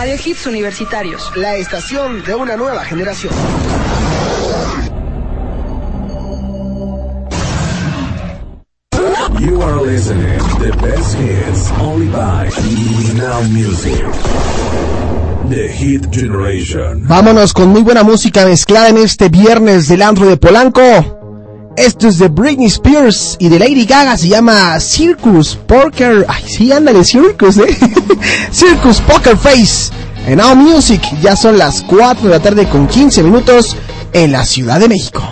Radio Hits Universitarios, la estación de una nueva generación. You are listening the best hits only by Now Music. The Hit Generation. Vámonos con muy buena música mezclada en este viernes del antro de Polanco. Esto es de Britney Spears y de Lady Gaga, se llama Circus Poker. Ay, sí, ándale, Circus, eh. Circus Poker Face. En Now Music, ya son las 4 de la tarde con 15 minutos en la Ciudad de México.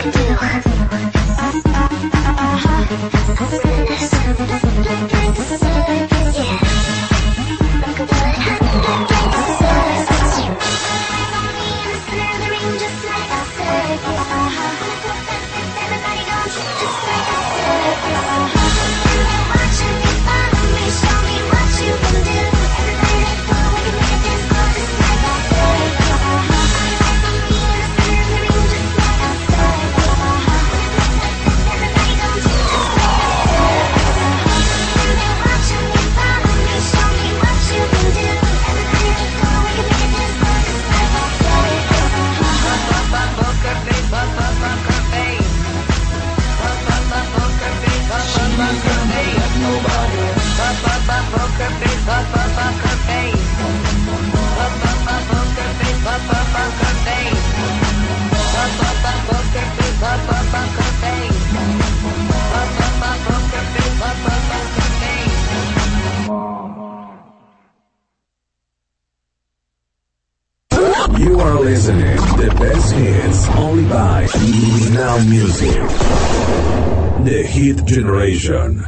看见了看 Generation.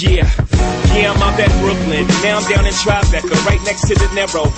Yeah, Yeah, I'm out at Brooklyn. Now I'm down in Tribeca, right next to the Narrow.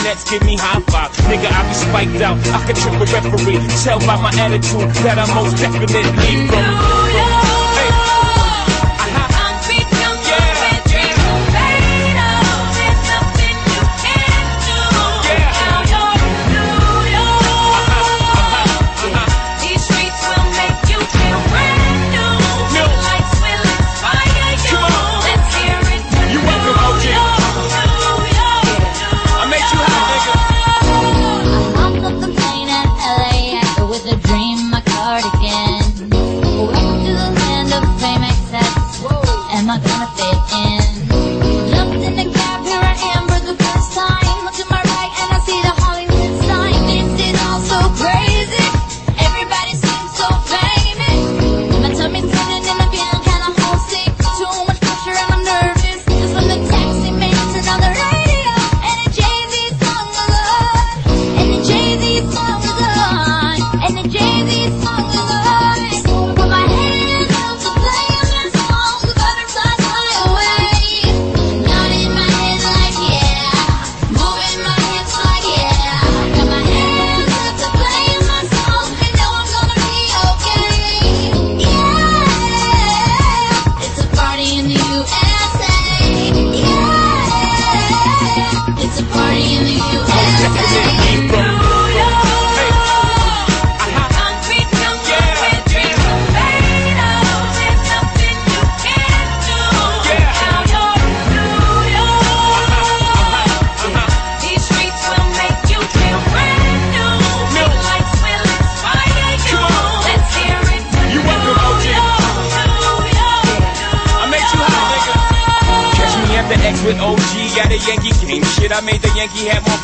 Nets give me high five. Nigga, I be spiked out, I can trip a referee. Tell by my attitude that I'm most definitely from.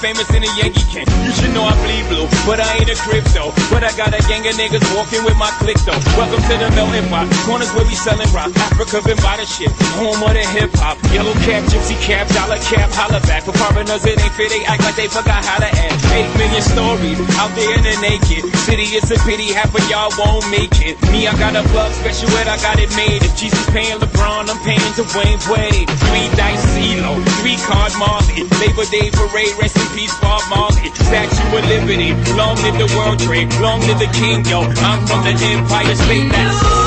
Famous than a Yankee can. You should know I bleed blue, but I ain't a crypto. But I got a gang of niggas walking with my click though. Welcome to the melting pot. Corners where we selling rock. Africa been by the shit. Home of the hip hop. Cap, gypsy cap, dollar cap, holla back. For foreigners, it ain't fit. They act like they forgot how to act. Eight million stories out there in the naked city. It's a pity half of y'all won't make it. Me, I got a plug special ed, I got it made. If Jesus paying LeBron, I'm paying Dwayne Wade. Three dice CeeLo, three card Marley. Labor Day parade, rest in peace, Bob Marley. Statue of Liberty, long live the World Trade, long live the King, yo. I'm from the Empire State. That's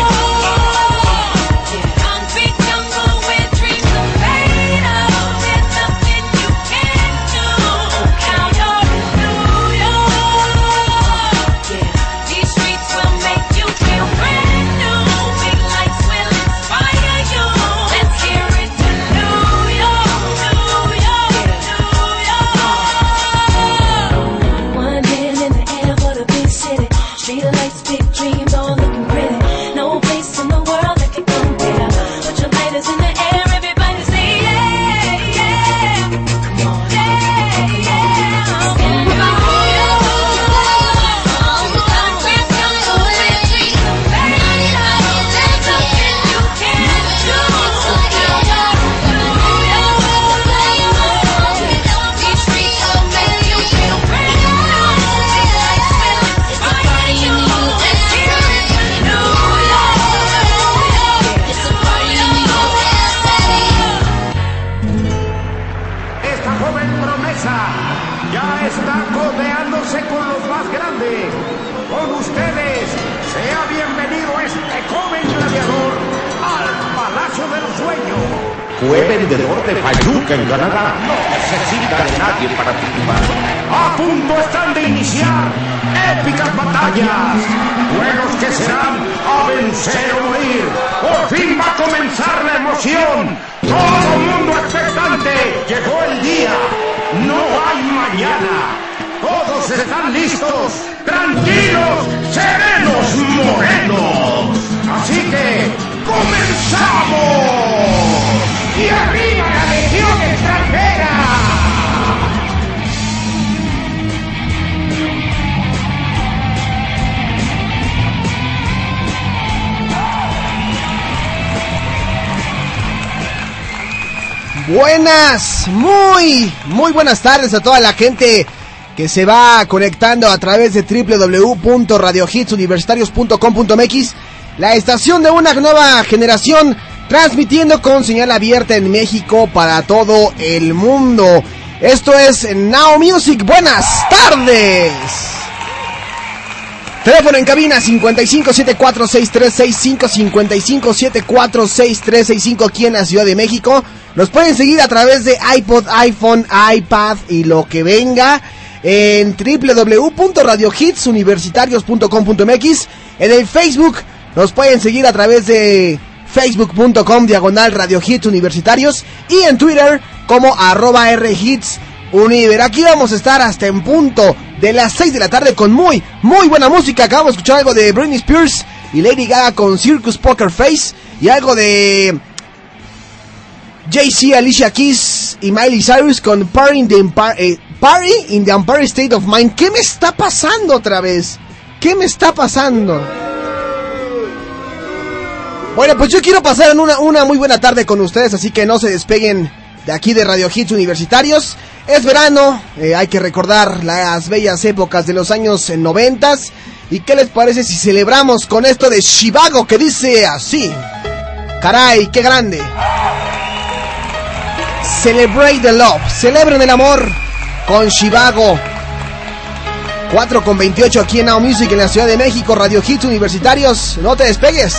Buenas tardes a toda la gente que se va conectando a través de www.radiohitsuniversitarios.com.mx, la estación de una nueva generación, transmitiendo con señal abierta en México para todo el mundo. Esto es Now Music, buenas tardes. Teléfono en cabina 55746365 55746365 aquí en la Ciudad de México. Nos pueden seguir a través de iPod, iPhone, iPad y lo que venga en www.radiohitsuniversitarios.com.mx. En el Facebook nos pueden seguir a través de facebook.com diagonal Radio Hits Universitarios y en Twitter como arroba rhits Univer. Aquí vamos a estar hasta en punto de las 6 de la tarde con muy, muy buena música. Acabamos de escuchar algo de Britney Spears y Lady Gaga con Circus Poker Face y algo de JC, Alicia Keys y Miley Cyrus con Party in the Empire, eh, in the Empire State of Mind. ¿Qué me está pasando otra vez? ¿Qué me está pasando? Bueno, pues yo quiero pasar en una, una muy buena tarde con ustedes, así que no se despeguen de aquí de Radio Hits Universitarios. Es verano, eh, hay que recordar las bellas épocas de los años noventas. ¿Y qué les parece si celebramos con esto de Chivago que dice así? Caray, qué grande. Celebrate the love, celebren el amor con Chivago. 4 con 28 aquí en Now Music en la Ciudad de México, Radio Hits Universitarios. No te despegues.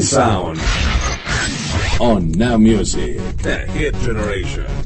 Sound on Now Music, the hit generation.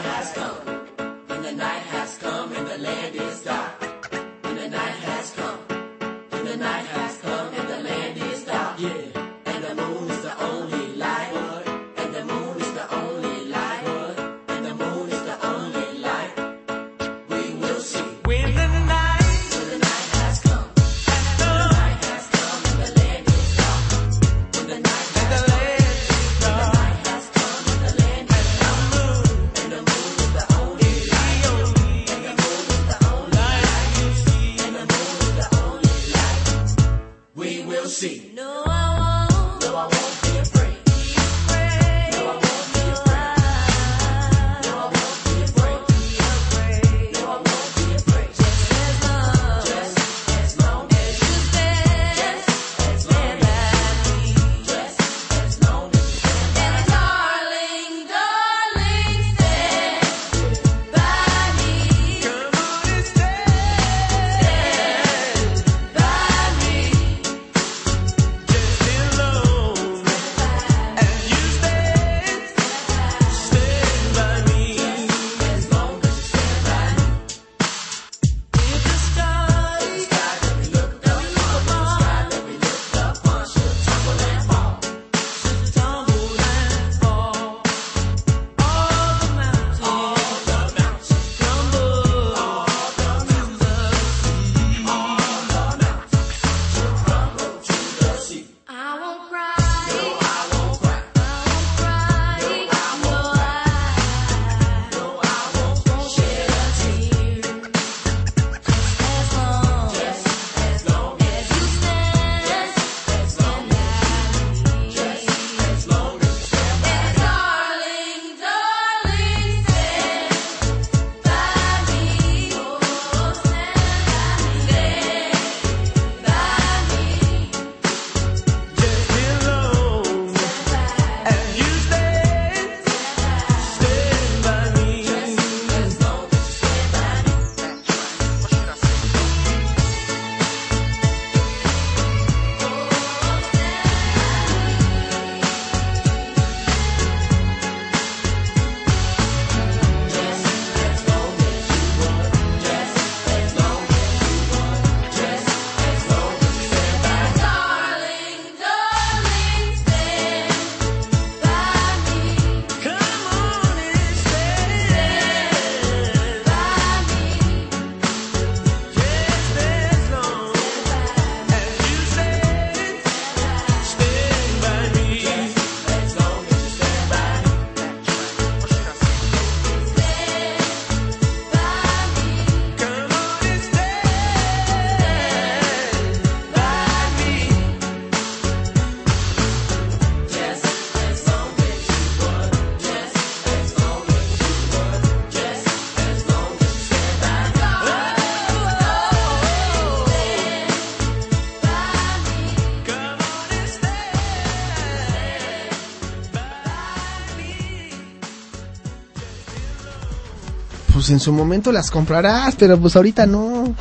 En su momento las comprarás, pero pues ahorita no.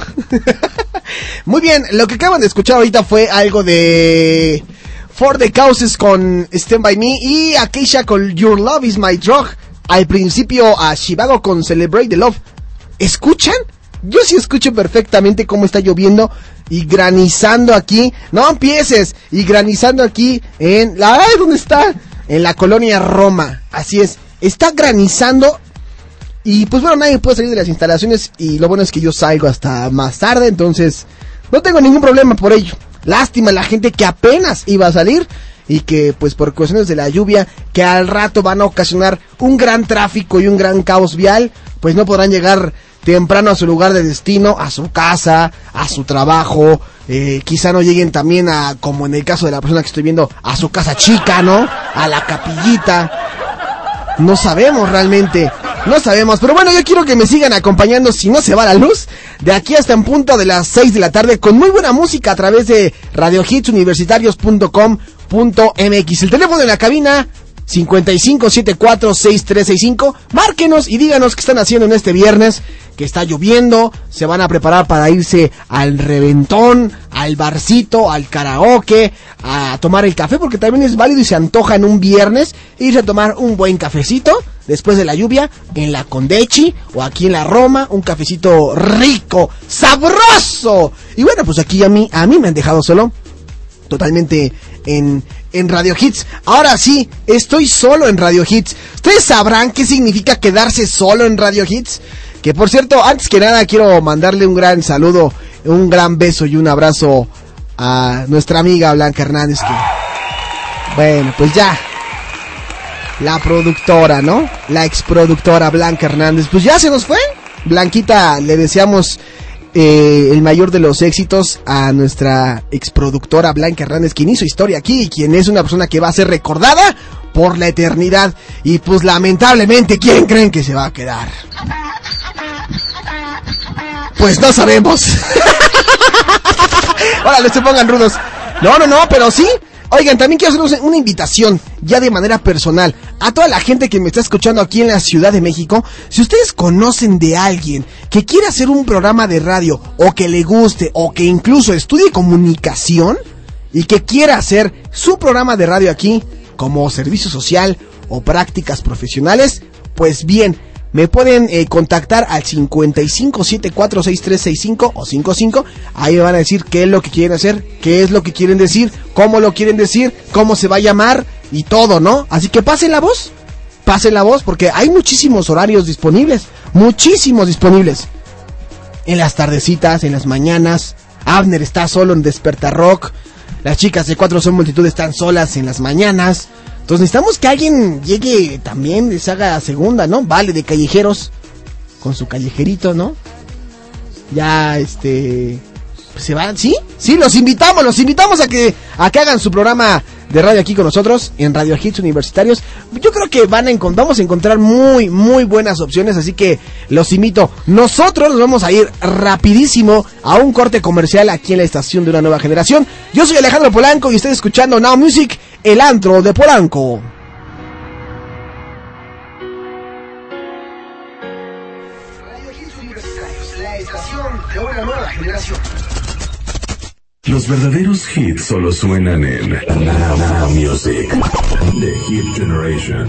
Muy bien, lo que acaban de escuchar ahorita fue algo de For the Causes con Stand By Me y Akeisha con Your Love Is My Drug. Al principio a Shivago con Celebrate the Love. ¿Escuchan? Yo sí escucho perfectamente cómo está lloviendo y granizando aquí. No empieces. Y granizando aquí en la... ¡Ay, ¿dónde está? En la colonia Roma. Así es. Está granizando y pues bueno, nadie puede salir de las instalaciones y lo bueno es que yo salgo hasta más tarde, entonces no tengo ningún problema por ello. Lástima la gente que apenas iba a salir y que pues por cuestiones de la lluvia que al rato van a ocasionar un gran tráfico y un gran caos vial, pues no podrán llegar temprano a su lugar de destino, a su casa, a su trabajo, eh, quizá no lleguen también a, como en el caso de la persona que estoy viendo, a su casa chica, ¿no? A la capillita. No sabemos realmente. No sabemos, pero bueno, yo quiero que me sigan acompañando si no se va la luz. De aquí hasta en punto de las 6 de la tarde con muy buena música a través de radiohitsuniversitarios.com.mx. El teléfono de la cabina 55746365. Márquenos y díganos qué están haciendo en este viernes, que está lloviendo, se van a preparar para irse al reventón, al barcito, al karaoke, a tomar el café, porque también es válido y se antoja en un viernes irse a tomar un buen cafecito después de la lluvia en la Condechi o aquí en la Roma, un cafecito rico, sabroso. Y bueno, pues aquí a mí, a mí me han dejado solo totalmente en, en Radio Hits. Ahora sí, estoy solo en Radio Hits. ¿Ustedes sabrán qué significa quedarse solo en Radio Hits? Que por cierto, antes que nada quiero mandarle un gran saludo, un gran beso y un abrazo a nuestra amiga Blanca Hernández. Bueno, pues ya. La productora, ¿no? La exproductora Blanca Hernández. Pues ya se nos fue. Blanquita, le deseamos eh, el mayor de los éxitos a nuestra exproductora Blanca Hernández, quien hizo historia aquí y quien es una persona que va a ser recordada por la eternidad. Y pues lamentablemente, ¿quién creen que se va a quedar? Pues no sabemos. Órale, se pongan rudos. No, no, no, pero sí. Oigan, también quiero hacer una invitación, ya de manera personal, a toda la gente que me está escuchando aquí en la Ciudad de México. Si ustedes conocen de alguien que quiera hacer un programa de radio, o que le guste, o que incluso estudie comunicación, y que quiera hacer su programa de radio aquí, como servicio social o prácticas profesionales, pues bien, me pueden eh, contactar al 55746365 o 55. Ahí me van a decir qué es lo que quieren hacer, qué es lo que quieren decir, cómo lo quieren decir, cómo se va a llamar y todo, ¿no? Así que pasen la voz, pasen la voz porque hay muchísimos horarios disponibles, muchísimos disponibles. En las tardecitas, en las mañanas, Abner está solo en Despertar Rock, las chicas de Cuatro Son Multitud están solas en las mañanas. Entonces necesitamos que alguien llegue también, les haga segunda, ¿no? Vale, de callejeros, con su callejerito, ¿no? Ya, este... pues se van, ¿sí? Sí, los invitamos, los invitamos a que, a que hagan su programa de radio aquí con nosotros, en Radio Hits Universitarios. Yo creo que van a vamos a encontrar muy, muy buenas opciones, así que los invito. Nosotros nos vamos a ir rapidísimo a un corte comercial aquí en la estación de una nueva generación. Yo soy Alejandro Polanco y estoy escuchando Now Music, el antro de Polanco. Los verdaderos hits solo suenan en Now, Music. The Hit Generation.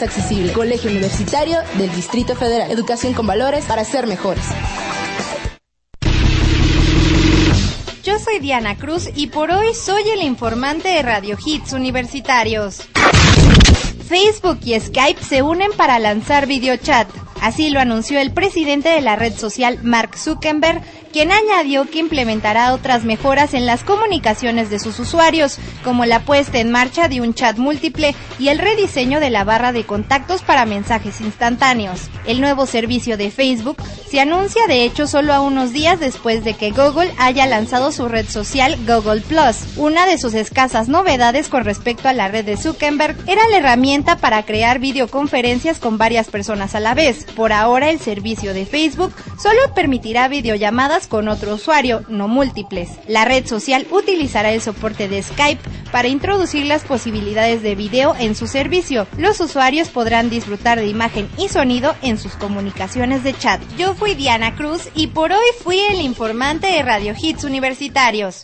accesible. Colegio Universitario del Distrito Federal. Educación con valores para ser mejores. Yo soy Diana Cruz y por hoy soy el informante de Radio Hits Universitarios. Facebook y Skype se unen para lanzar videochat. Así lo anunció el presidente de la red social, Mark Zuckerberg, quien añadió que implementará otras mejoras en las comunicaciones de sus usuarios, como la puesta en marcha de un chat múltiple y el rediseño de la barra de contactos para mensajes instantáneos. El nuevo servicio de Facebook se anuncia de hecho solo a unos días después de que Google haya lanzado su red social Google Plus. Una de sus escasas novedades con respecto a la red de Zuckerberg era la herramienta para crear videoconferencias con varias personas a la vez. Por ahora el servicio de Facebook solo permitirá videollamadas con otro usuario, no múltiples. La red social utilizará el soporte de Skype para introducir las posibilidades de video en su servicio. Los usuarios podrán disfrutar de imagen y sonido en sus comunicaciones de chat. Yo fui Diana Cruz y por hoy fui el informante de Radio Hits Universitarios.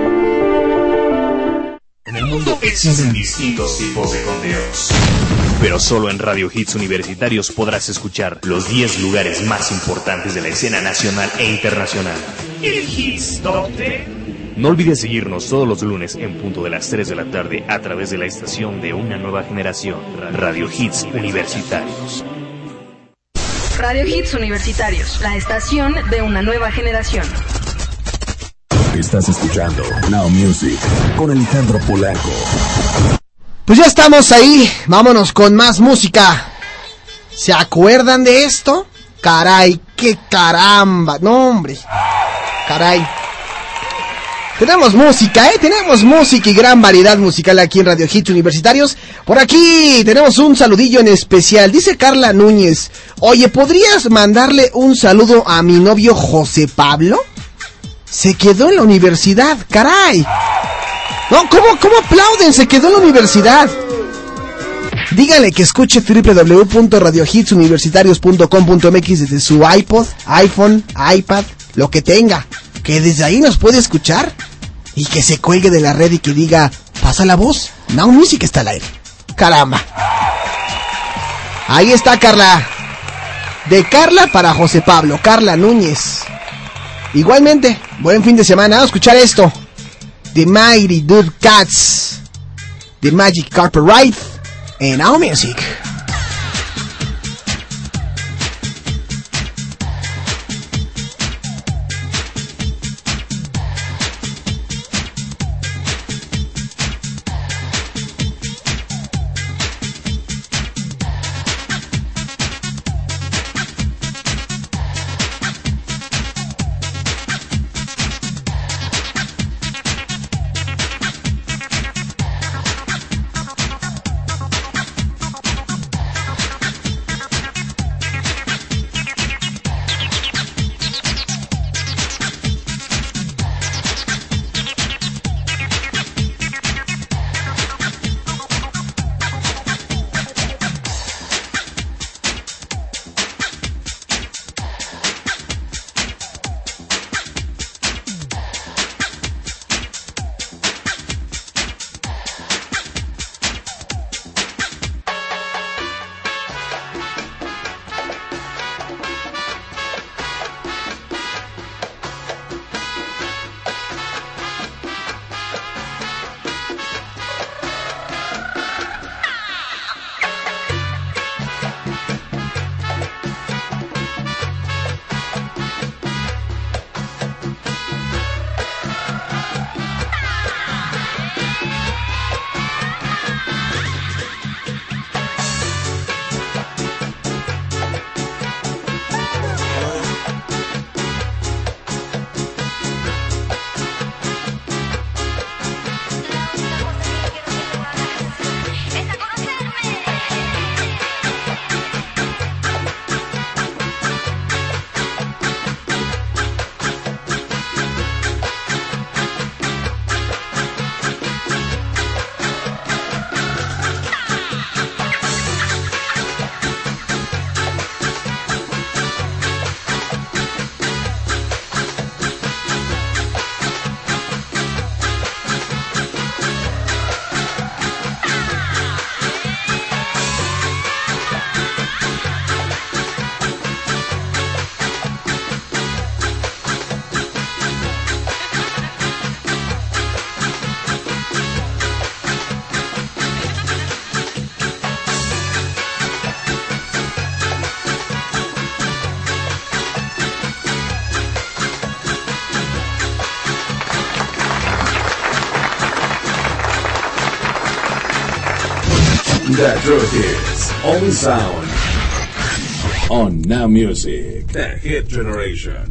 En el mundo existen distintos tipos de conteos. Pero solo en Radio Hits Universitarios podrás escuchar los 10 lugares más importantes de la escena nacional e internacional. El Hits Top 10. No olvides seguirnos todos los lunes en punto de las 3 de la tarde a través de la estación de una nueva generación, Radio Hits Universitarios. Radio Hits Universitarios, la estación de una nueva generación. Estás escuchando Now Music con Alejandro Polanco. Pues ya estamos ahí, vámonos con más música. ¿Se acuerdan de esto? Caray, qué caramba. No, hombre. Caray. Tenemos música, ¿eh? Tenemos música y gran variedad musical aquí en Radio Hits Universitarios. Por aquí tenemos un saludillo en especial. Dice Carla Núñez. Oye, ¿podrías mandarle un saludo a mi novio José Pablo? Se quedó en la universidad, caray. No, ¿cómo, cómo aplauden? Se quedó en la universidad. Dígale que escuche www.radiohitsuniversitarios.com.mx desde su iPod, iPhone, iPad, lo que tenga. Que desde ahí nos puede escuchar. Y que se cuelgue de la red y que diga, pasa la voz. Now Music está al aire. Caramba. Ahí está Carla. De Carla para José Pablo. Carla Núñez. Igualmente, buen fin de semana. A escuchar esto. The Mighty Dude Cats. The Magic Carpet Ride. En Now Music. Is, only sound on Now Music, the hit generation.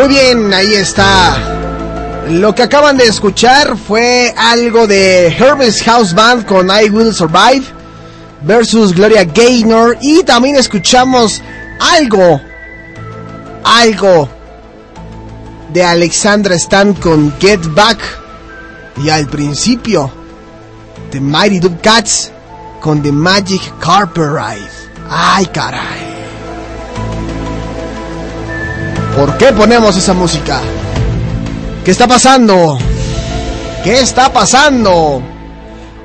Muy bien, ahí está. Lo que acaban de escuchar fue algo de Hermes House Band con I Will Survive versus Gloria Gaynor y también escuchamos algo, algo de Alexandra Stan con Get Back y al principio The Mighty Duck Cats con The Magic Carpet Ride. Ay, caray. ¿Por qué ponemos esa música? ¿Qué está pasando? ¿Qué está pasando?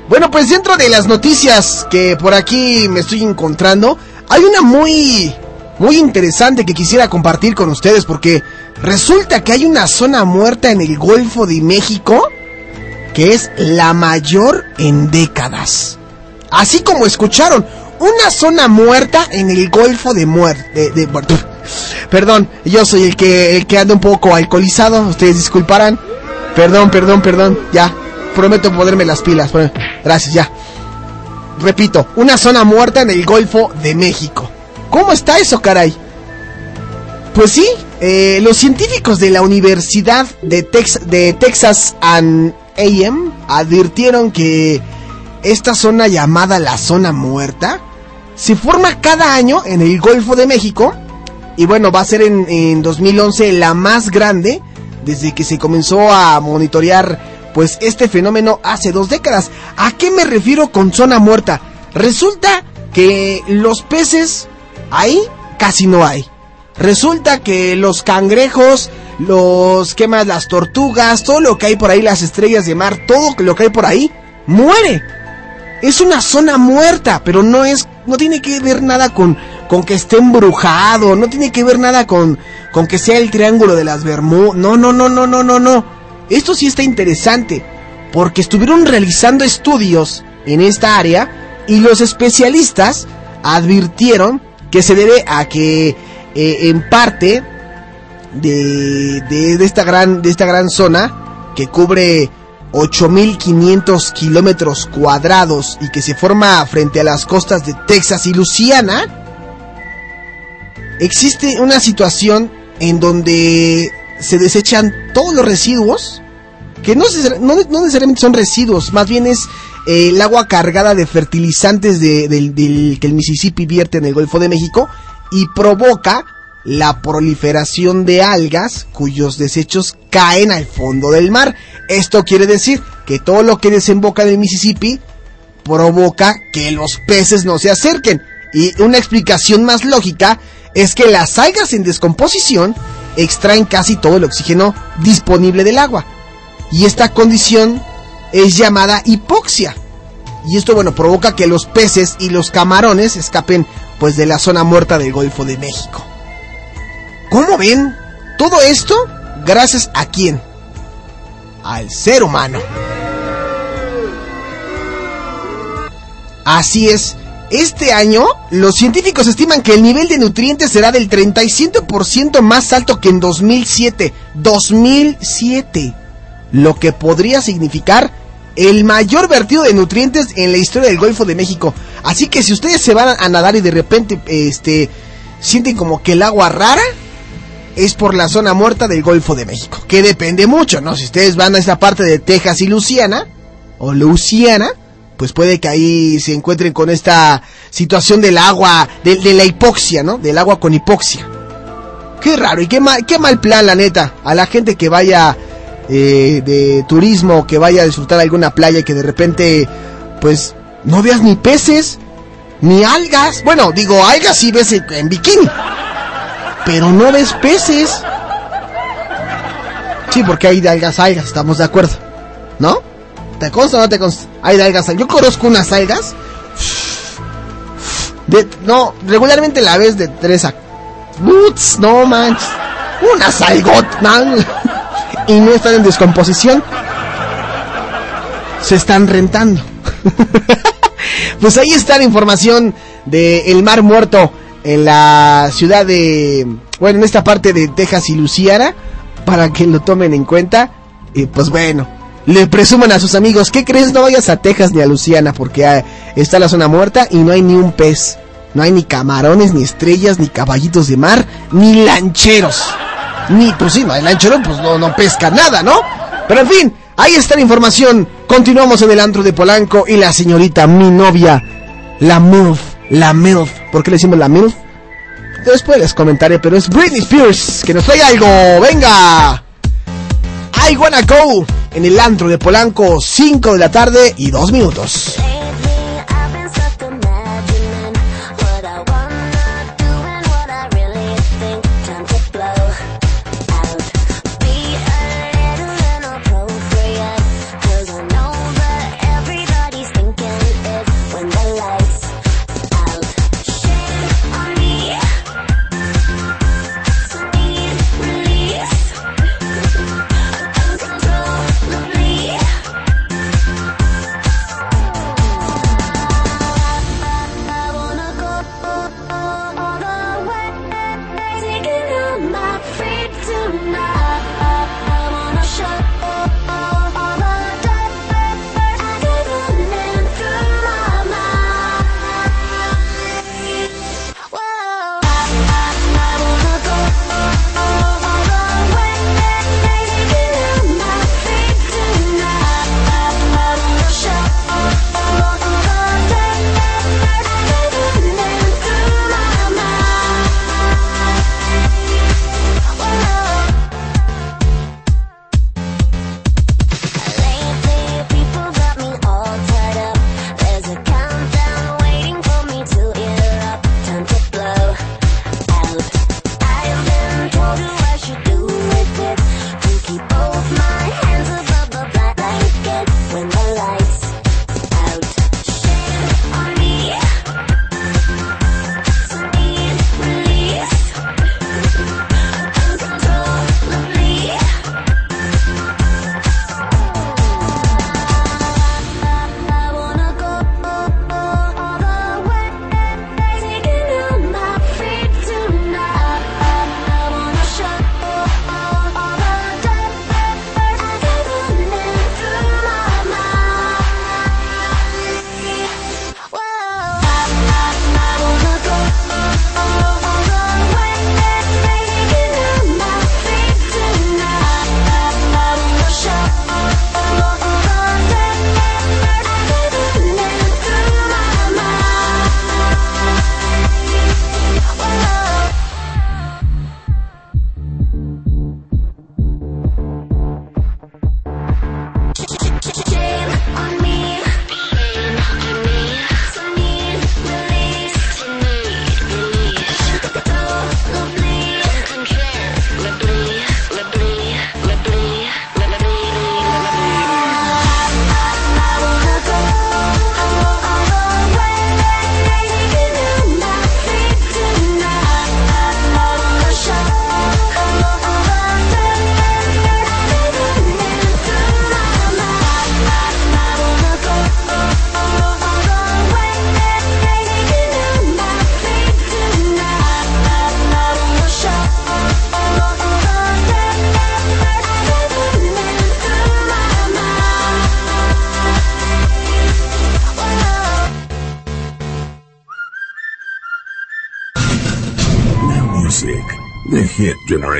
Bueno, pues dentro de las noticias que por aquí me estoy encontrando, hay una muy, muy interesante que quisiera compartir con ustedes porque resulta que hay una zona muerta en el Golfo de México que es la mayor en décadas. Así como escucharon, una zona muerta en el Golfo de Muerte. De, de- Perdón, yo soy el que, el que anda un poco alcoholizado, ustedes disculparán. Perdón, perdón, perdón, ya. Prometo ponerme las pilas. Gracias, ya. Repito, una zona muerta en el Golfo de México. ¿Cómo está eso, caray? Pues sí, eh, los científicos de la Universidad de, Tex- de Texas AM advirtieron que esta zona llamada la zona muerta se forma cada año en el Golfo de México y bueno, va a ser en, en 2011 la más grande desde que se comenzó a monitorear pues este fenómeno hace dos décadas. ¿A qué me refiero con zona muerta? Resulta que los peces ahí casi no hay. Resulta que los cangrejos, los ¿qué más? Las tortugas, todo lo que hay por ahí, las estrellas de mar, todo lo que hay por ahí muere. Es una zona muerta, pero no es, no tiene que ver nada con, con que esté embrujado, no tiene que ver nada con, con que sea el triángulo de las Bermudas. No, no, no, no, no, no, no. Esto sí está interesante, porque estuvieron realizando estudios en esta área y los especialistas advirtieron que se debe a que eh, en parte de, de, esta gran, de esta gran zona que cubre 8.500 kilómetros cuadrados y que se forma frente a las costas de Texas y Luisiana, existe una situación en donde se desechan todos los residuos, que no, no- no necesariamente son residuos, más bien es eh, el agua cargada de fertilizantes de- del, del- que el Mississippi vierte en el Golfo de México y provoca la proliferación de algas cuyos desechos caen al fondo del mar. Esto quiere decir que todo lo que desemboca en el Mississippi provoca que los peces no se acerquen. Y una explicación más lógica es que las algas en descomposición extraen casi todo el oxígeno disponible del agua. Y esta condición es llamada hipoxia. Y esto, bueno, provoca que los peces y los camarones escapen pues de la zona muerta del Golfo de México. ¿Cómo ven? Todo esto gracias a quién? Al ser humano. Así es. Este año, los científicos estiman que el nivel de nutrientes será del 37% más alto que en 2007. 2007. Lo que podría significar el mayor vertido de nutrientes en la historia del Golfo de México. Así que si ustedes se van a nadar y de repente este sienten como que el agua rara es por la zona muerta del Golfo de México, que depende mucho, ¿no? Si ustedes van a esa parte de Texas y Luisiana o Luisiana, pues puede que ahí se encuentren con esta situación del agua, de, la hipoxia, ¿no? Del agua con hipoxia. Qué raro y qué mal, qué mal plan, la neta. A la gente que vaya eh, de turismo, que vaya a disfrutar alguna playa y que de repente, pues, no veas ni peces, ni algas. Bueno, digo, algas sí ves en, en bikini. Pero no ves peces. Sí, porque hay de algas, algas, estamos de acuerdo. ¿No? ¿Te consta o no te consta? Hay algas. Yo conozco unas algas. No, regularmente la ves de tres a... Uts, no manches. Unas algot, man. Y no están en descomposición. Se están rentando. pues ahí está la información de el mar muerto en la ciudad de... Bueno, en esta parte de Texas y Luisiana. Para que lo tomen en cuenta. Y pues bueno, le presuman a sus amigos, ¿qué crees? No vayas a Texas ni a Luisiana porque está la zona muerta y no hay ni un pez. No hay ni camarones, ni estrellas, ni caballitos de mar, ni lancheros. ni pues sí, el anchero pues no, no pesca nada, ¿no? Pero en fin, ahí está la información. Continuamos en el antro de Polanco y la señorita, mi novia, la MILF, la MILF. ¿Por qué le decimos la MILF? Después les comentaré, pero es Britney Spears que nos trae algo. ¡Venga! I wanna go en el antro de Polanco, 5 de la tarde y 2 minutos.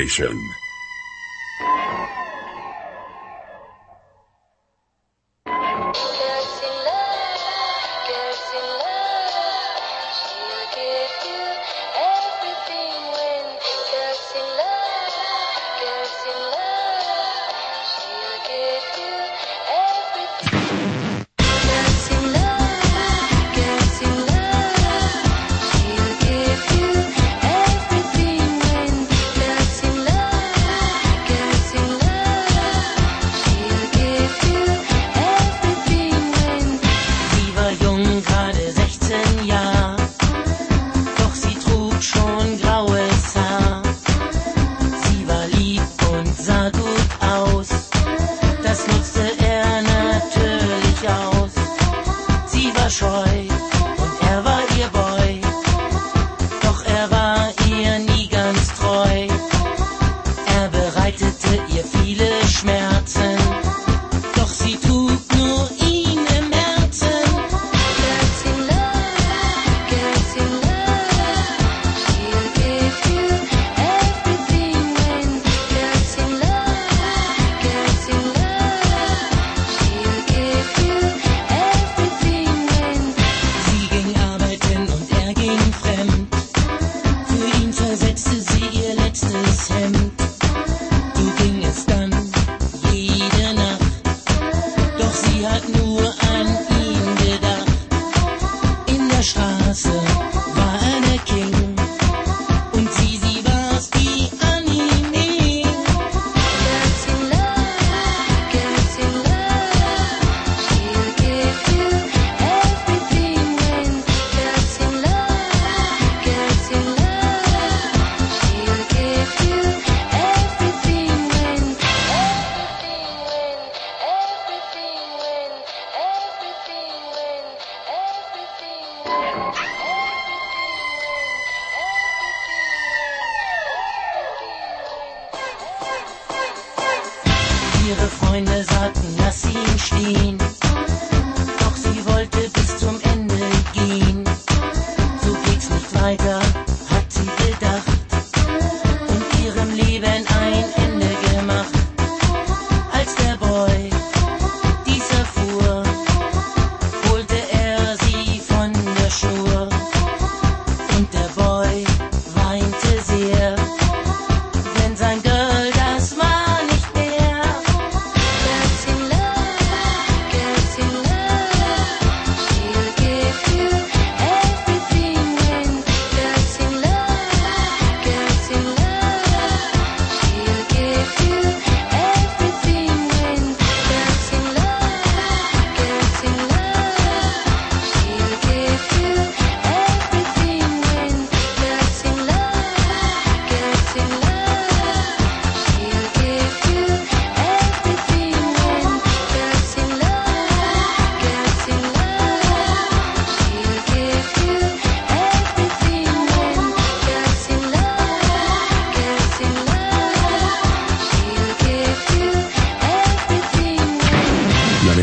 Hit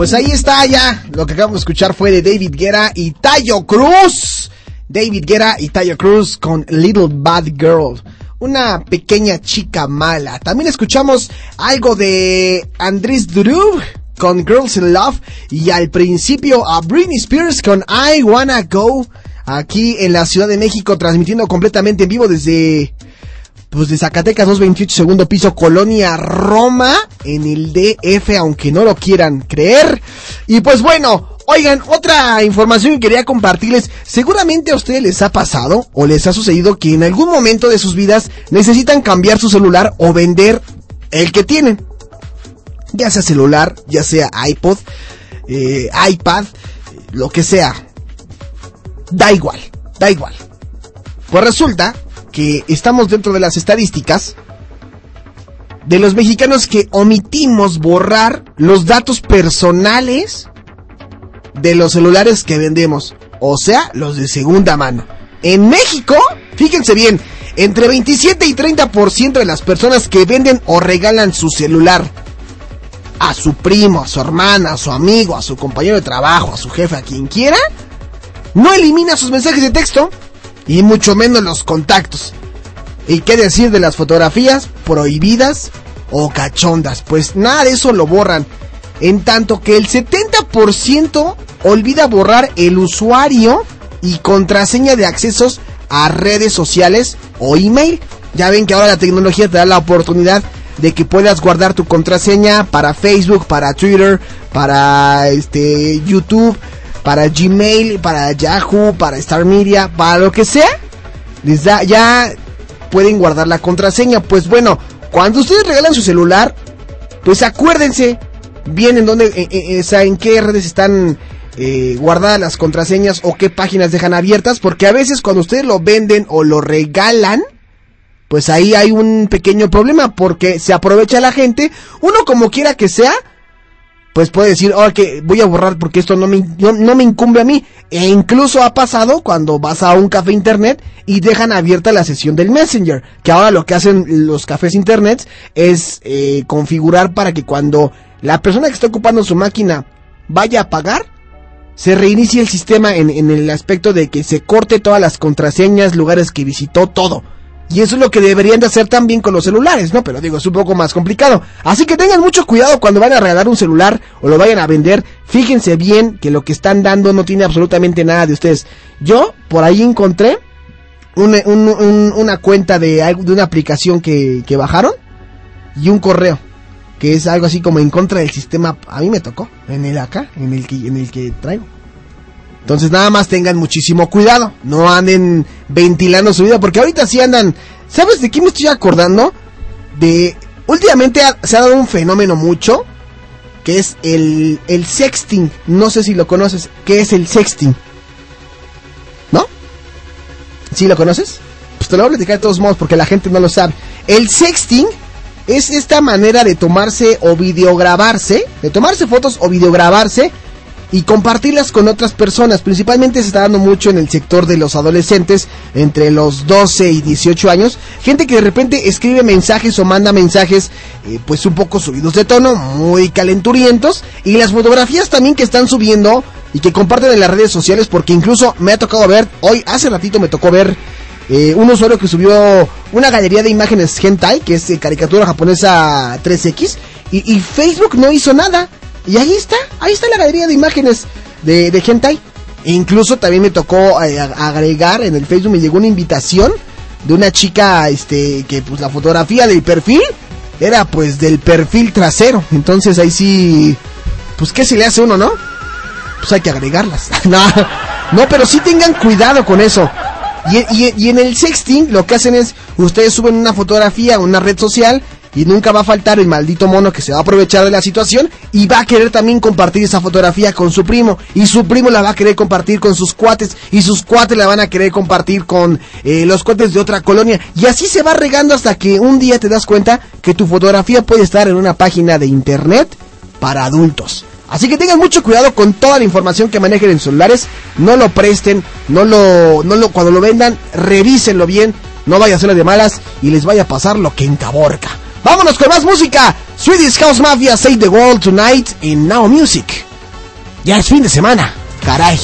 Pues ahí está ya. Lo que acabamos de escuchar fue de David Guerra y Tayo Cruz. David Guerra y Tayo Cruz con Little Bad Girl. Una pequeña chica mala. También escuchamos algo de Andrés Durub con Girls in Love. Y al principio a Britney Spears con I Wanna Go. Aquí en la Ciudad de México transmitiendo completamente en vivo desde pues de Zacatecas 228, segundo piso, Colonia Roma, en el DF, aunque no lo quieran creer. Y pues bueno, oigan, otra información que quería compartirles. Seguramente a ustedes les ha pasado o les ha sucedido que en algún momento de sus vidas necesitan cambiar su celular o vender el que tienen. Ya sea celular, ya sea iPod, eh, iPad, lo que sea. Da igual, da igual. Pues resulta que estamos dentro de las estadísticas de los mexicanos que omitimos borrar los datos personales de los celulares que vendemos, o sea, los de segunda mano. En México, fíjense bien, entre 27 y 30% de las personas que venden o regalan su celular a su primo, a su hermana, a su amigo, a su compañero de trabajo, a su jefe, a quien quiera, no elimina sus mensajes de texto y mucho menos los contactos. ¿Y qué decir de las fotografías prohibidas o cachondas? Pues nada de eso lo borran. En tanto que el 70% olvida borrar el usuario y contraseña de accesos a redes sociales o email. Ya ven que ahora la tecnología te da la oportunidad de que puedas guardar tu contraseña para Facebook, para Twitter, para este YouTube, para Gmail, para Yahoo, para Star Media, para lo que sea. Ya pueden guardar la contraseña. Pues bueno, cuando ustedes regalan su celular, pues acuérdense bien en dónde, o sea, en qué redes están eh, guardadas las contraseñas o qué páginas dejan abiertas, porque a veces cuando ustedes lo venden o lo regalan, pues ahí hay un pequeño problema, porque se aprovecha la gente, uno como quiera que sea, pues puede decir, oh, que voy a borrar porque esto no me, no, no me incumbe a mí. E incluso ha pasado cuando vas a un café internet y dejan abierta la sesión del Messenger, que ahora lo que hacen los cafés internet es eh, configurar para que cuando la persona que está ocupando su máquina vaya a pagar, se reinicie el sistema en, en el aspecto de que se corte todas las contraseñas, lugares que visitó, todo. Y eso es lo que deberían de hacer también con los celulares, ¿no? Pero digo, es un poco más complicado. Así que tengan mucho cuidado cuando van a regalar un celular o lo vayan a vender. Fíjense bien que lo que están dando no tiene absolutamente nada de ustedes. Yo por ahí encontré una, un- un- una cuenta de, de una aplicación que, que bajaron y un correo. Que es algo así como en contra del sistema. A mí me tocó. En el acá, en el que, en el que traigo. Entonces nada más tengan muchísimo cuidado, no anden ventilando su vida, porque ahorita sí andan, ¿sabes de qué me estoy acordando? De, últimamente ha- se ha dado un fenómeno mucho, que es el, el sexting, no sé si lo conoces, ¿qué es el sexting? ¿No? ¿Sí lo conoces? Pues te lo voy a platicar de todos modos, porque la gente no lo sabe. El sexting es esta manera de tomarse o videograbarse, de tomarse fotos o videograbarse y compartirlas con otras personas. Principalmente se está dando mucho en el sector de los adolescentes entre los 12 y 18 años. Gente que de repente escribe mensajes o manda mensajes eh, pues un poco subidos de tono, muy calenturientos. Y las fotografías también que están subiendo y que comparten en las redes sociales porque incluso me ha tocado ver, hoy hace ratito me tocó ver eh, un usuario que subió una galería de imágenes hentai, que es eh, caricatura japonesa 3X, y, y Facebook no hizo nada. Y ahí está, ahí está la galería de imágenes de, de. E incluso también me tocó eh, agregar en el Facebook, me llegó una invitación de una chica, este, que pues la fotografía del perfil era pues del perfil trasero. Entonces ahí sí, pues qué se le hace uno, ¿no? Pues hay que agregarlas. no, no, pero sí tengan cuidado con eso. Y, y- y en el sexting lo que hacen es, ustedes suben una fotografía a una red social y nunca va a faltar el maldito mono que se va a aprovechar de la situación y va a querer también compartir esa fotografía con su primo y su primo la va a querer compartir con sus cuates y sus cuates la van a querer compartir con eh, los cuates de otra colonia y así se va regando hasta que un día te das cuenta que tu fotografía puede estar en una página de internet para adultos. Así que tengan mucho cuidado con toda la información que manejen en celulares. No lo presten, no lo, no lo, cuando lo vendan, revísenlo bien. No vaya a ser de malas y les vaya a pasar lo que en Caborca. Vámonos con más música. Swedish House Mafia Save the World Tonight en Now Music. Ya es fin de semana. Caray.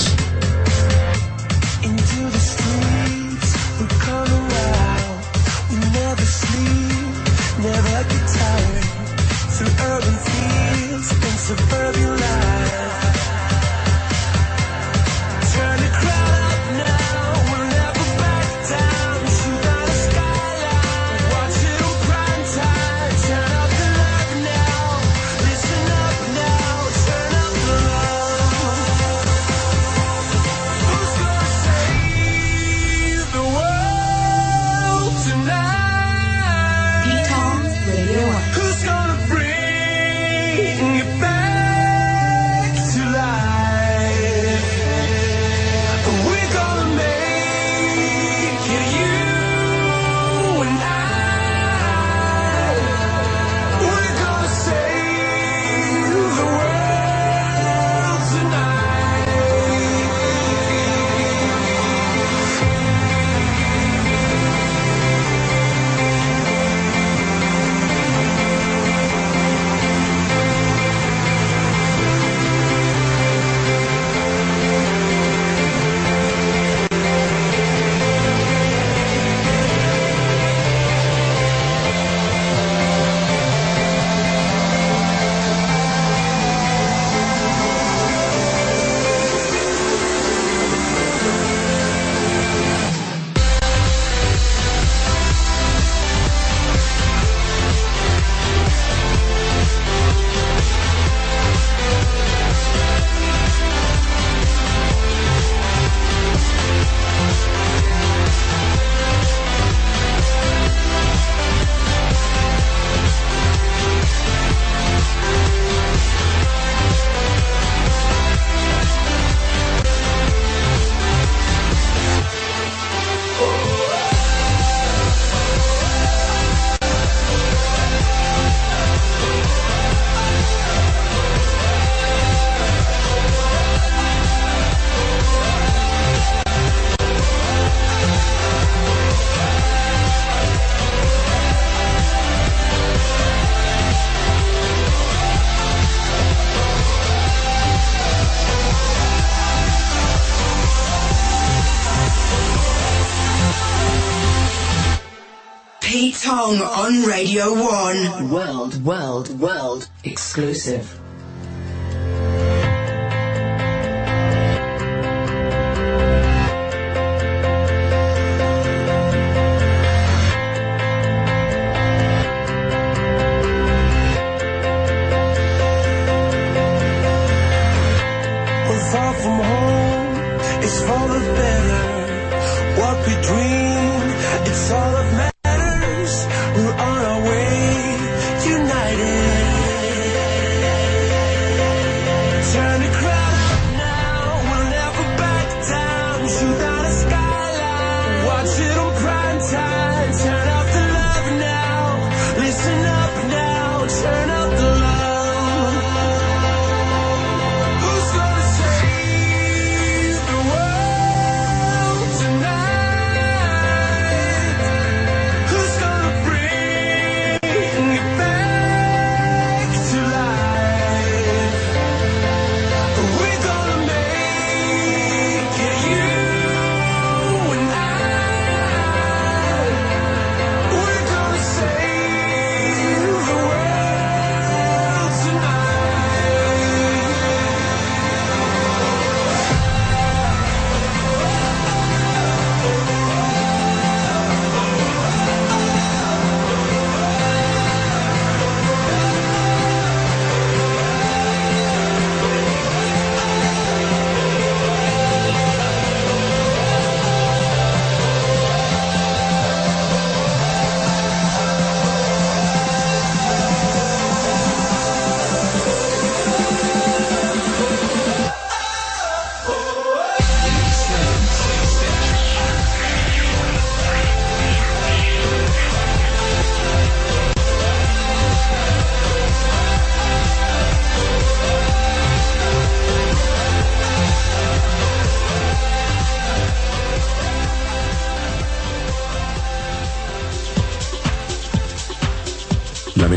submissive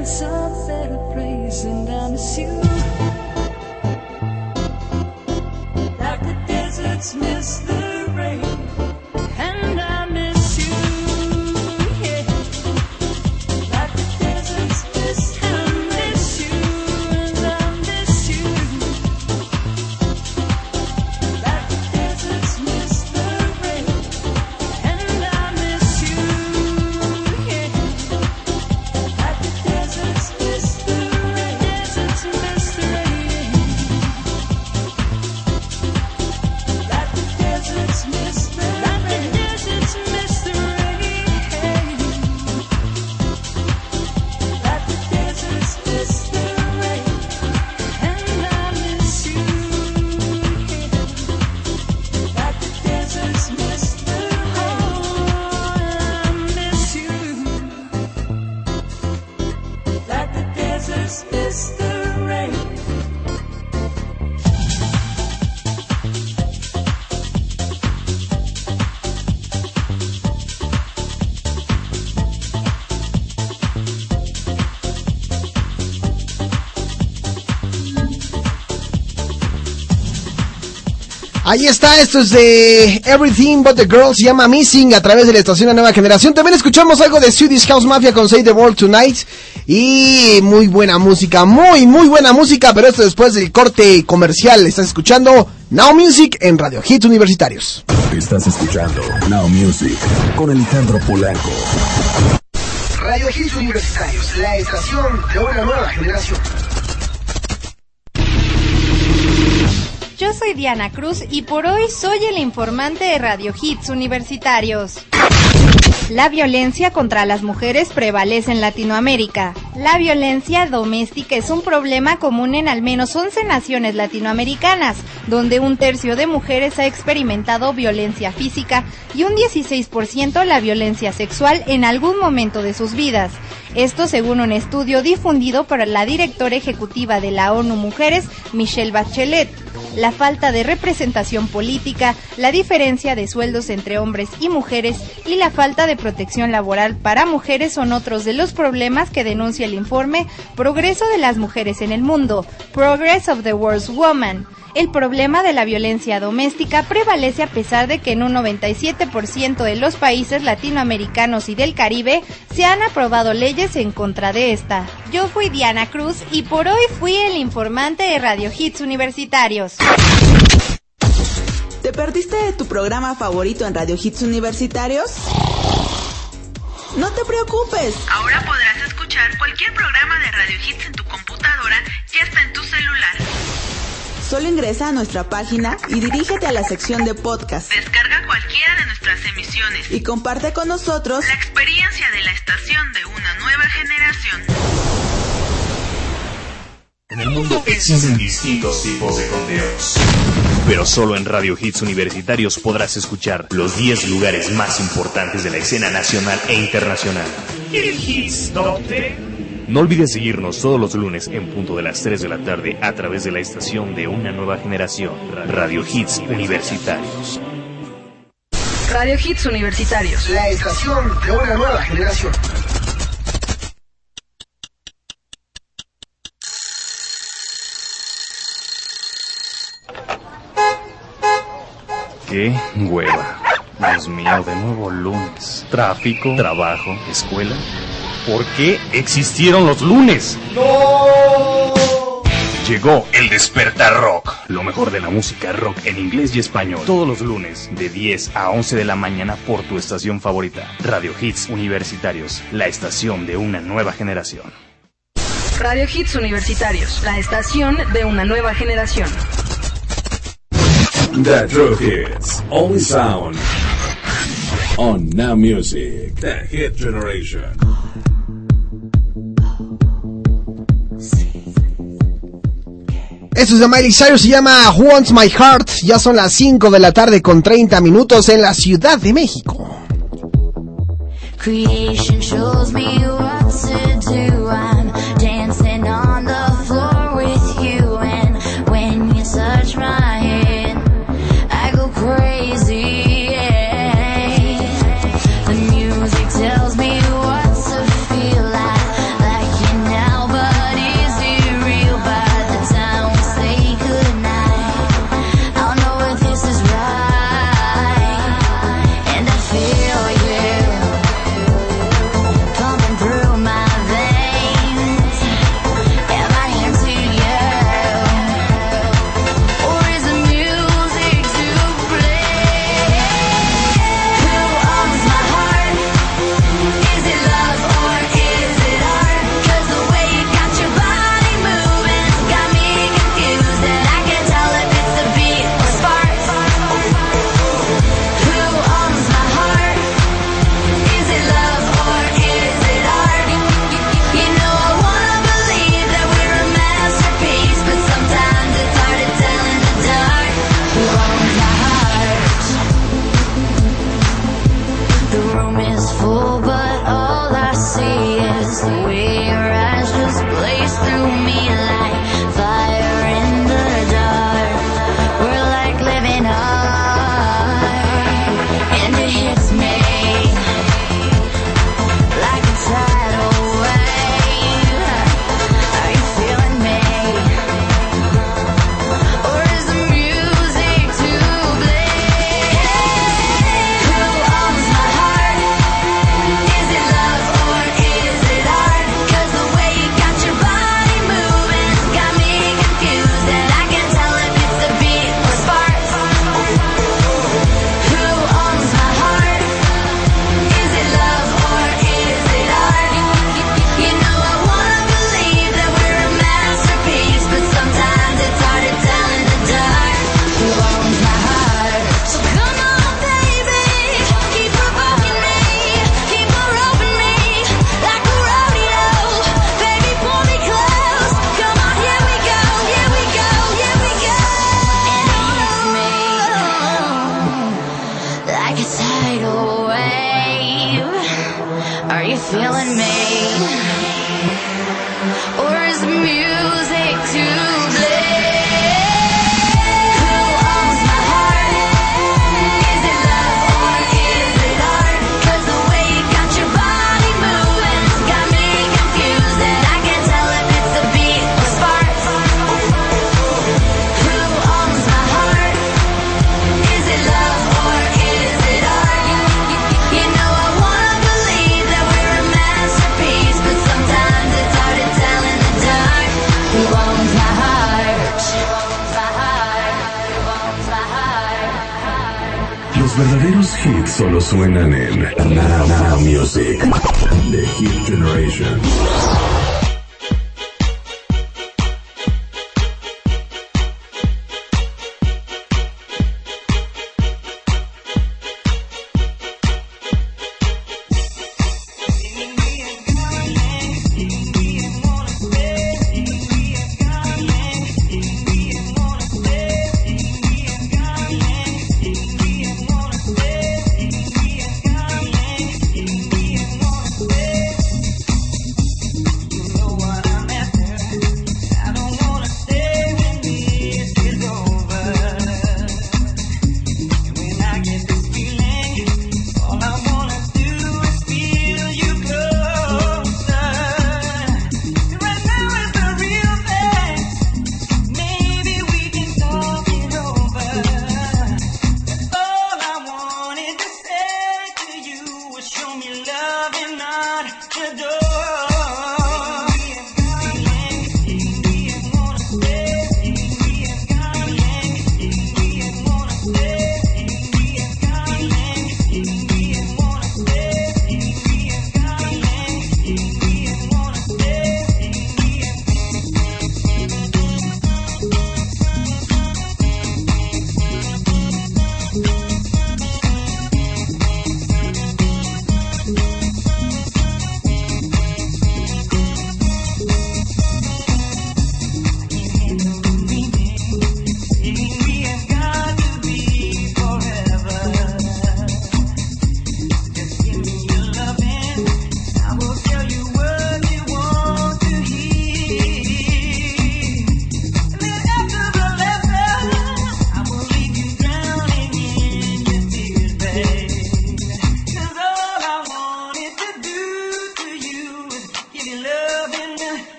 Found some better place, and I miss you. Ahí está, esto es de Everything But The Girl, se llama Missing a través de la estación de Nueva Generación. También escuchamos algo de Swedish House Mafia con Say The World Tonight. Y muy buena música, muy, muy buena música, pero esto después del corte comercial. Estás escuchando Now Music en Radio Hits Universitarios. Estás escuchando Now Music con Alejandro Polanco. Radio Hits Universitarios, la estación de una nueva generación. Yo soy Diana Cruz y por hoy soy el informante de Radio Hits Universitarios. La violencia contra las mujeres prevalece en Latinoamérica. La violencia doméstica es un problema común en al menos 11 naciones latinoamericanas, donde un tercio de mujeres ha experimentado violencia física y un 16% la violencia sexual en algún momento de sus vidas. Esto según un estudio difundido por la directora ejecutiva de la ONU Mujeres, Michelle Bachelet. La falta de representación política, la diferencia de sueldos entre hombres y mujeres y la falta de protección laboral para mujeres son otros de los problemas que denuncia el informe Progreso de las Mujeres en el Mundo, Progress of the World's Woman. El problema de la violencia doméstica prevalece a pesar de que en un 97% de los países latinoamericanos y del Caribe se han aprobado leyes en contra de esta. Yo fui Diana Cruz y por hoy fui el informante de Radio Hits Universitarios. ¿Te perdiste de tu programa favorito en Radio Hits Universitarios? No te preocupes. Ahora podrás escuchar cualquier programa de Radio Hits en tu computadora y hasta en tu. Solo ingresa a nuestra página y dirígete a la sección de podcast Descarga cualquiera de nuestras emisiones. y comparte con nosotros La experiencia de la estación de una nueva generación. En el mundo existen distintos tipos de conteos. Pero solo en Radio Hits Universitarios podrás escuchar los 10 lugares más importantes de la escena nacional e internacional. El Hits Top 10. No olvides seguirnos todos los lunes en punto de las 3 de la tarde a través de la estación de una nueva generación, Radio Hits Universitarios. Radio Hits Universitarios. La estación de una nueva generación. ¡Qué hueva! Dios mío, de nuevo lunes. Tráfico, trabajo, escuela. ¿Por qué existieron los lunes? Llegó el Despertar Rock, lo mejor de la música rock en inglés y español. Todos los lunes, de 10 a 11 de la mañana por tu estación favorita. Radio Hits Universitarios, la estación de una nueva generación. Radio Hits Universitarios. La estación de una nueva generación. The True Hits. Only sound. On Now Music. The Hit Generation. Esto es de Miley Cyrus, se llama Who Wants My Heart. Ya son las 5 de la tarde con 30 minutos en la Ciudad de México. Creation shows me what to do.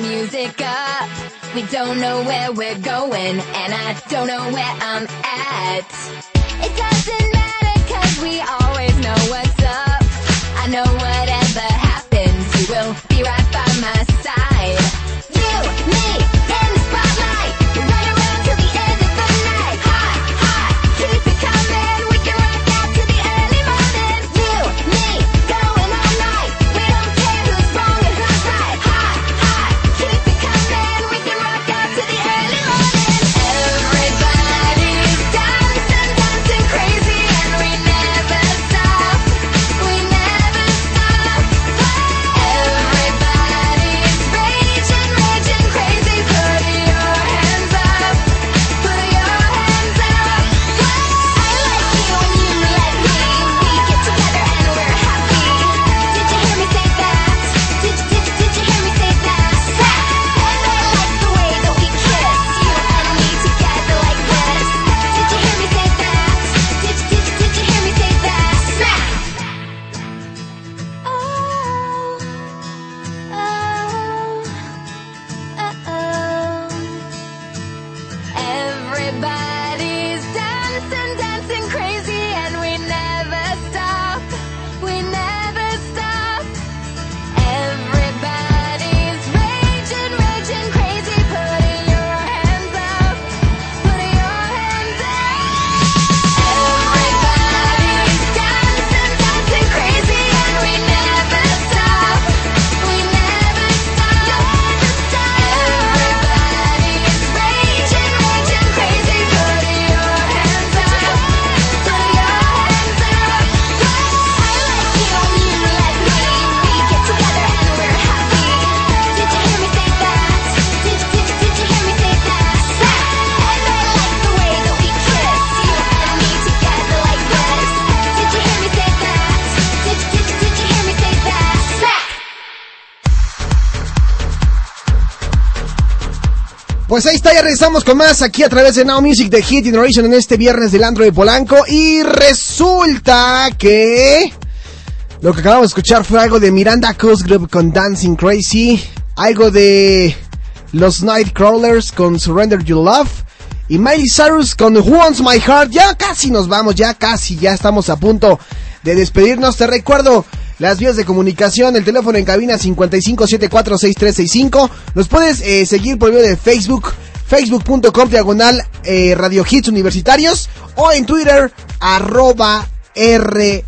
Music up. We don't know where we're going, and I don't know where I'm at. It doesn't matter, cause we always know what's up. I know whatever happens, you will be right by my side. Pues ahí está, ya regresamos con más aquí a través de Now Music de Hit Generation en este viernes del Andro de Polanco. Y resulta que lo que acabamos de escuchar fue algo de Miranda Cosgrove con Dancing Crazy, algo de los Nightcrawlers con Surrender Your Love y Miley Cyrus con Who Wants My Heart. Ya casi nos vamos, ya casi, ya estamos a punto de despedirnos. Te recuerdo las vías de comunicación, el teléfono en cabina 55746365. Nos puedes eh, seguir por medio de Facebook, facebook.com diagonal eh, Radio Hits Universitarios o en Twitter arroba RHITS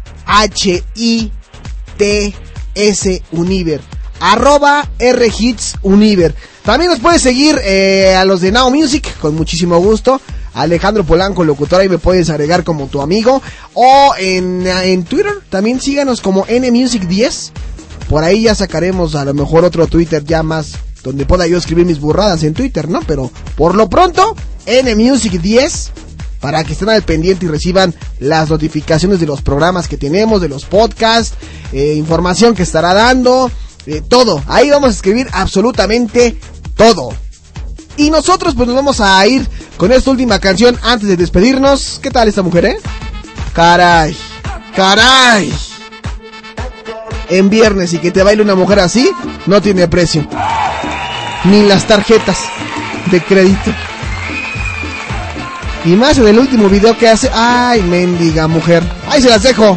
Univer. Arroba RHits Univer. También nos puedes seguir eh, a los de Now Music con muchísimo gusto. Alejandro Polanco, locutor, ahí me puedes agregar como tu amigo. O en, en Twitter, también síganos como NMusic10. Por ahí ya sacaremos a lo mejor otro Twitter ya más donde pueda yo escribir mis burradas en Twitter, ¿no? Pero por lo pronto, NMusic10 para que estén al pendiente y reciban las notificaciones de los programas que tenemos, de los podcasts, eh, información que estará dando, eh, todo. Ahí vamos a escribir absolutamente todo. Y nosotros pues nos vamos a ir con esta última canción antes de despedirnos. ¿Qué tal esta mujer, eh? Caray, caray. en viernes y que te baile una mujer así, no tiene precio. Ni las tarjetas de crédito. Y más en el último video que hace. Ay, mendiga mujer. Ahí se las dejo.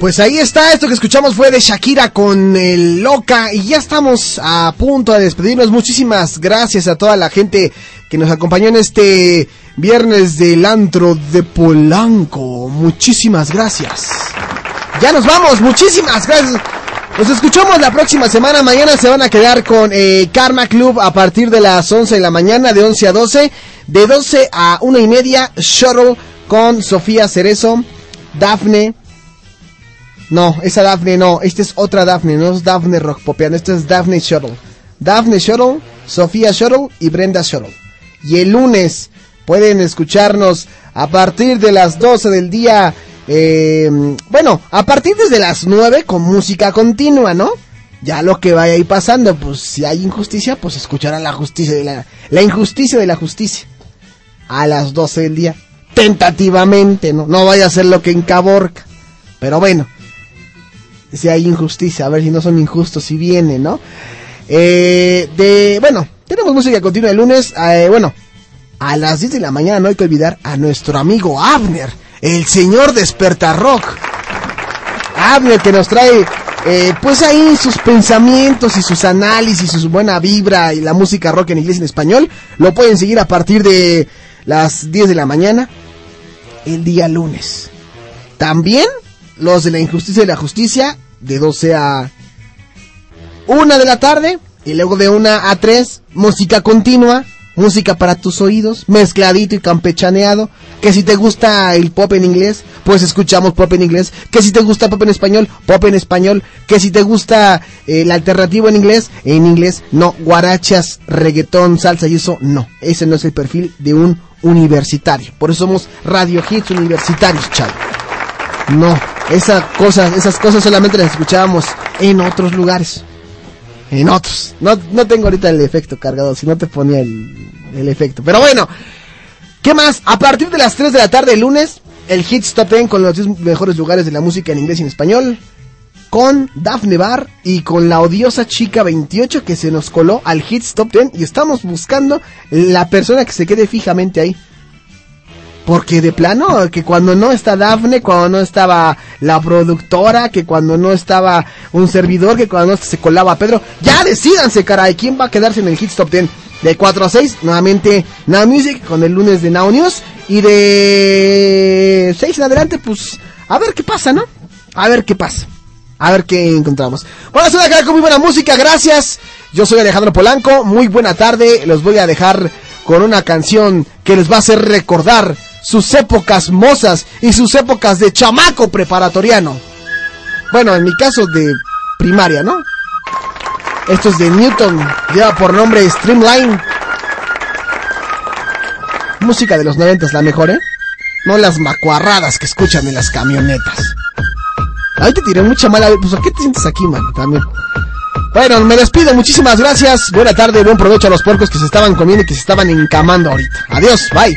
Pues ahí está, esto que escuchamos fue de Shakira con el Loca y ya estamos a punto de despedirnos. Muchísimas gracias a toda la gente que nos acompañó en este viernes del antro de Polanco. Muchísimas gracias. Ya nos vamos, muchísimas gracias. Nos escuchamos la próxima semana. Mañana se van a quedar con eh, Karma Club a partir de las 11 de la mañana, de 11 a 12. De 12 a una y media, Shuttle con Sofía Cerezo, Dafne. No, esa Dafne no, esta es otra Dafne, no es Dafne Rock Popeano, esta es Dafne Shuttle. Dafne Shuttle, Sofía Shuttle y Brenda Shuttle. Y el lunes pueden escucharnos a partir de las 12 del día, eh, bueno, a partir desde las 9 con música continua, ¿no? Ya lo que vaya ahí pasando, pues si hay injusticia, pues escucharán la justicia de la, la injusticia de la justicia. A las 12 del día. Tentativamente, ¿no? No vaya a ser lo que encaborca. Pero bueno, si hay injusticia, a ver si no son injustos si viene, ¿no? Eh, de, bueno, tenemos música continua el lunes, eh, bueno, a las 10 de la mañana no hay que olvidar a nuestro amigo Abner, el señor Despertar Rock. Abner que nos trae, eh, pues ahí sus pensamientos y sus análisis su buena vibra y la música rock en inglés y en español. Lo pueden seguir a partir de las 10 de la mañana el día lunes. También los de la injusticia y la justicia de 12 a 1 de la tarde y luego de 1 a 3 música continua, música para tus oídos, mezcladito y campechaneado. Que si te gusta el pop en inglés, pues escuchamos pop en inglés. Que si te gusta pop en español, pop en español. Que si te gusta eh, el alternativo en inglés, en inglés. No, guarachas, reggaetón, salsa y eso, no. Ese no es el perfil de un universitario. Por eso somos Radio Hits universitarios, chavo. No, esa cosa, esas cosas solamente las escuchábamos en otros lugares. En otros. No, no tengo ahorita el efecto cargado, si no te ponía el, el efecto. Pero bueno, ¿qué más? A partir de las 3 de la tarde el lunes, el Hits Top 10 con los 10 mejores lugares de la música en inglés y en español. Con Daphne Bar y con la odiosa chica 28 que se nos coló al Hits Top 10 y estamos buscando la persona que se quede fijamente ahí. Porque de plano, que cuando no está Dafne, cuando no estaba la productora, que cuando no estaba un servidor, que cuando no se colaba Pedro, ya decidanse, caray, quién va a quedarse en el Hits Top 10. De 4 a 6, nuevamente Now Music con el lunes de Now News. Y de 6 en adelante, pues, a ver qué pasa, ¿no? A ver qué pasa. A ver qué encontramos. Bueno, es una cara con muy buena música, gracias. Yo soy Alejandro Polanco, muy buena tarde. Los voy a dejar con una canción que les va a hacer recordar sus épocas mozas y sus épocas de chamaco preparatoriano. Bueno, en mi caso de primaria, ¿no? Esto es de Newton, lleva por nombre Streamline. Música de los 90 es la mejor, ¿eh? No las macuarradas que escuchan en las camionetas. Ahí te tiré mucha mala. Pues, ¿a qué te sientes aquí, man? También. Bueno, me despido. Muchísimas gracias. Buena tarde, buen provecho a los puercos que se estaban comiendo y que se estaban encamando ahorita. Adiós, bye.